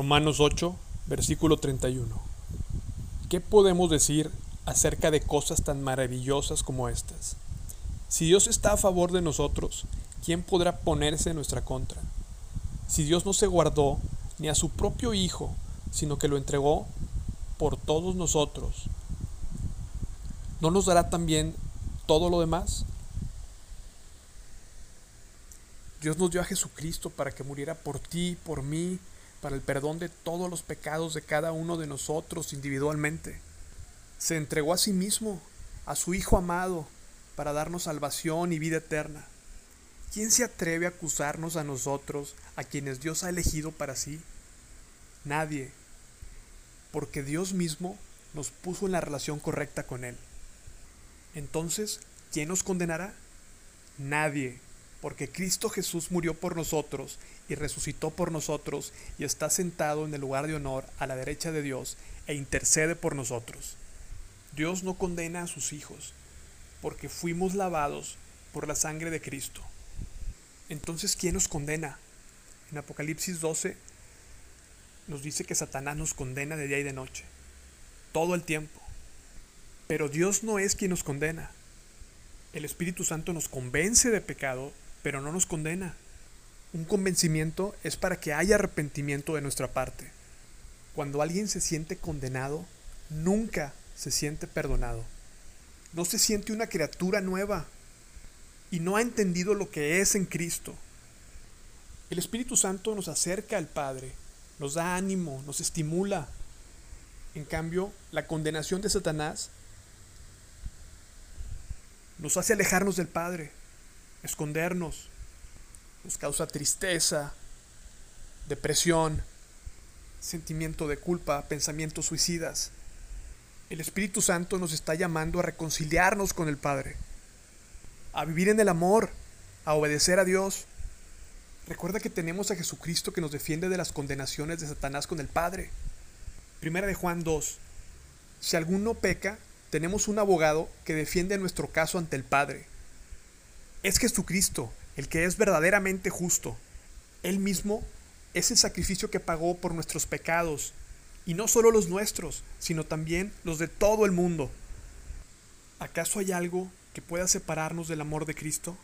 Romanos 8, versículo 31. ¿Qué podemos decir acerca de cosas tan maravillosas como estas? Si Dios está a favor de nosotros, ¿quién podrá ponerse en nuestra contra? Si Dios no se guardó ni a su propio Hijo, sino que lo entregó por todos nosotros, ¿no nos dará también todo lo demás? Dios nos dio a Jesucristo para que muriera por ti, por mí, para el perdón de todos los pecados de cada uno de nosotros individualmente. Se entregó a sí mismo, a su Hijo amado, para darnos salvación y vida eterna. ¿Quién se atreve a acusarnos a nosotros, a quienes Dios ha elegido para sí? Nadie, porque Dios mismo nos puso en la relación correcta con Él. Entonces, ¿quién nos condenará? Nadie, porque Cristo Jesús murió por nosotros y resucitó por nosotros y está sentado en el lugar de honor a la derecha de Dios e intercede por nosotros. Dios no condena a sus hijos, porque fuimos lavados por la sangre de Cristo. Entonces, ¿quién nos condena? En Apocalipsis 12 nos dice que Satanás nos condena de día y de noche, todo el tiempo. Pero Dios no es quien nos condena. El Espíritu Santo nos convence de pecado pero no nos condena. Un convencimiento es para que haya arrepentimiento de nuestra parte. Cuando alguien se siente condenado, nunca se siente perdonado. No se siente una criatura nueva y no ha entendido lo que es en Cristo. El Espíritu Santo nos acerca al Padre, nos da ánimo, nos estimula. En cambio, la condenación de Satanás nos hace alejarnos del Padre escondernos, nos causa tristeza, depresión, sentimiento de culpa, pensamientos suicidas. El Espíritu Santo nos está llamando a reconciliarnos con el Padre, a vivir en el amor, a obedecer a Dios. Recuerda que tenemos a Jesucristo que nos defiende de las condenaciones de Satanás con el Padre. Primera de Juan 2. Si alguno peca, tenemos un abogado que defiende nuestro caso ante el Padre es Jesucristo, el que es verdaderamente justo. Él mismo es el sacrificio que pagó por nuestros pecados, y no solo los nuestros, sino también los de todo el mundo. ¿Acaso hay algo que pueda separarnos del amor de Cristo?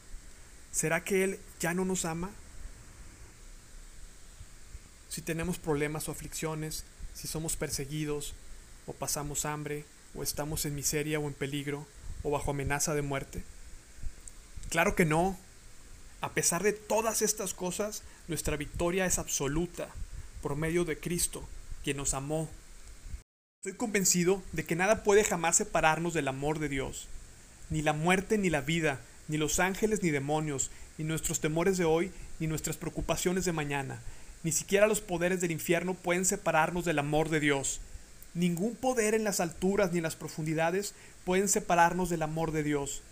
¿Será que Él ya no nos ama? Si tenemos problemas o aflicciones, si somos perseguidos, o pasamos hambre, o estamos en miseria o en peligro, o bajo amenaza de muerte, Claro que no. A pesar de todas estas cosas, nuestra victoria es absoluta por medio de Cristo, quien nos amó. Estoy convencido de que nada puede jamás separarnos del amor de Dios. Ni la muerte ni la vida, ni los ángeles ni demonios, ni nuestros temores de hoy, ni nuestras preocupaciones de mañana, ni siquiera los poderes del infierno pueden separarnos del amor de Dios. Ningún poder en las alturas ni en las profundidades pueden separarnos del amor de Dios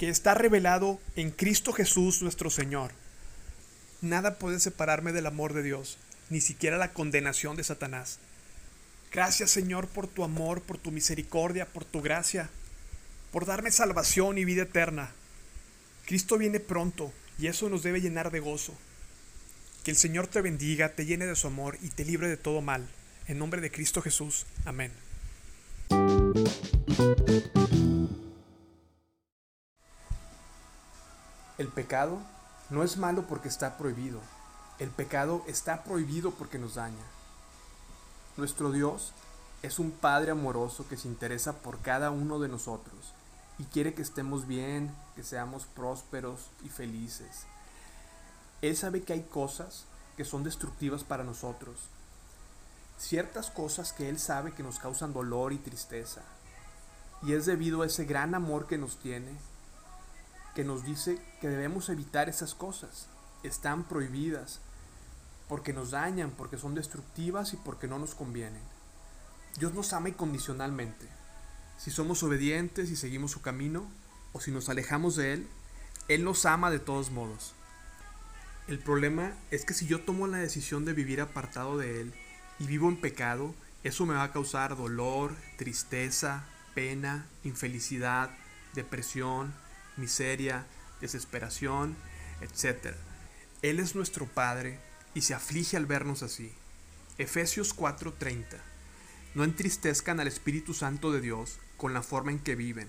que está revelado en Cristo Jesús nuestro Señor. Nada puede separarme del amor de Dios, ni siquiera la condenación de Satanás. Gracias Señor por tu amor, por tu misericordia, por tu gracia, por darme salvación y vida eterna. Cristo viene pronto y eso nos debe llenar de gozo. Que el Señor te bendiga, te llene de su amor y te libre de todo mal. En nombre de Cristo Jesús. Amén. El pecado no es malo porque está prohibido. El pecado está prohibido porque nos daña. Nuestro Dios es un Padre amoroso que se interesa por cada uno de nosotros y quiere que estemos bien, que seamos prósperos y felices. Él sabe que hay cosas que son destructivas para nosotros. Ciertas cosas que Él sabe que nos causan dolor y tristeza. Y es debido a ese gran amor que nos tiene que nos dice que debemos evitar esas cosas. Están prohibidas porque nos dañan, porque son destructivas y porque no nos convienen. Dios nos ama incondicionalmente. Si somos obedientes y seguimos su camino, o si nos alejamos de Él, Él nos ama de todos modos. El problema es que si yo tomo la decisión de vivir apartado de Él y vivo en pecado, eso me va a causar dolor, tristeza, pena, infelicidad, depresión, miseria, desesperación, etc. Él es nuestro Padre y se aflige al vernos así. Efesios 4:30. No entristezcan al Espíritu Santo de Dios con la forma en que viven.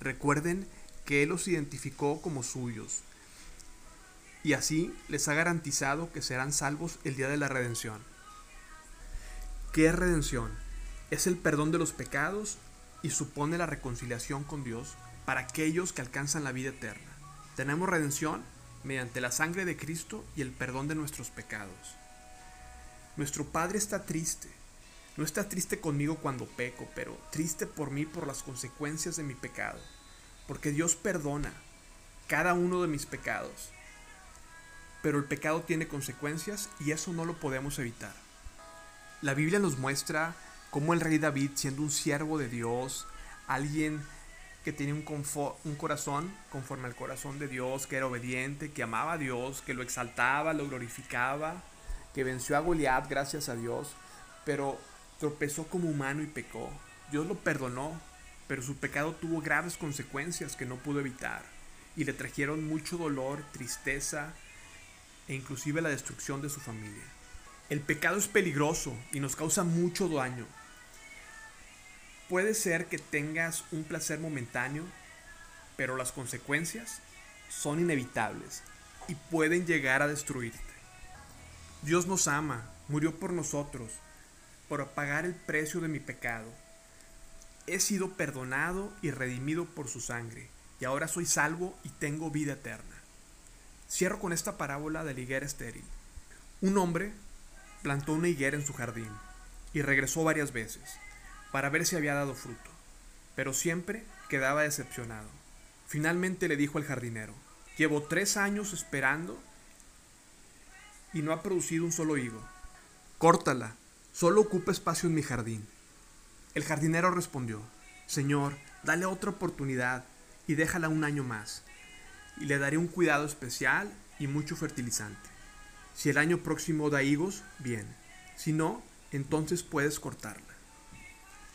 Recuerden que Él los identificó como suyos. Y así les ha garantizado que serán salvos el día de la redención. ¿Qué es redención? Es el perdón de los pecados y supone la reconciliación con Dios para aquellos que alcanzan la vida eterna. Tenemos redención mediante la sangre de Cristo y el perdón de nuestros pecados. Nuestro Padre está triste. No está triste conmigo cuando peco, pero triste por mí por las consecuencias de mi pecado. Porque Dios perdona cada uno de mis pecados. Pero el pecado tiene consecuencias y eso no lo podemos evitar. La Biblia nos muestra cómo el rey David, siendo un siervo de Dios, alguien que tenía un, un, corazón conforme al corazón de Dios, que era obediente, que amaba a Dios, que lo exaltaba, lo glorificaba, que venció a Goliat gracias a Dios, pero tropezó como humano y pecó. Dios lo perdonó, pero su pecado tuvo graves consecuencias que no pudo evitar y le trajeron mucho dolor, tristeza e inclusive la destrucción de su familia. El pecado es peligroso y nos causa mucho daño. Puede ser que tengas un placer momentáneo, pero las consecuencias son inevitables y pueden llegar a destruirte. Dios nos ama, murió por nosotros, por pagar el precio de mi pecado. He sido perdonado y redimido por su sangre, y ahora soy salvo y tengo vida eterna. Cierro con esta parábola de la higuera estéril. Un hombre plantó una higuera en su jardín y regresó varias veces para ver si había dado fruto, pero siempre quedaba decepcionado. Finalmente le dijo al jardinero, llevo tres años esperando y no ha producido un solo higo. Córtala, solo ocupa espacio en mi jardín. El jardinero respondió, Señor, dale otra oportunidad y déjala un año más, y le daré un cuidado especial y mucho fertilizante. Si el año próximo da higos, bien. Si no, entonces puedes cortarla.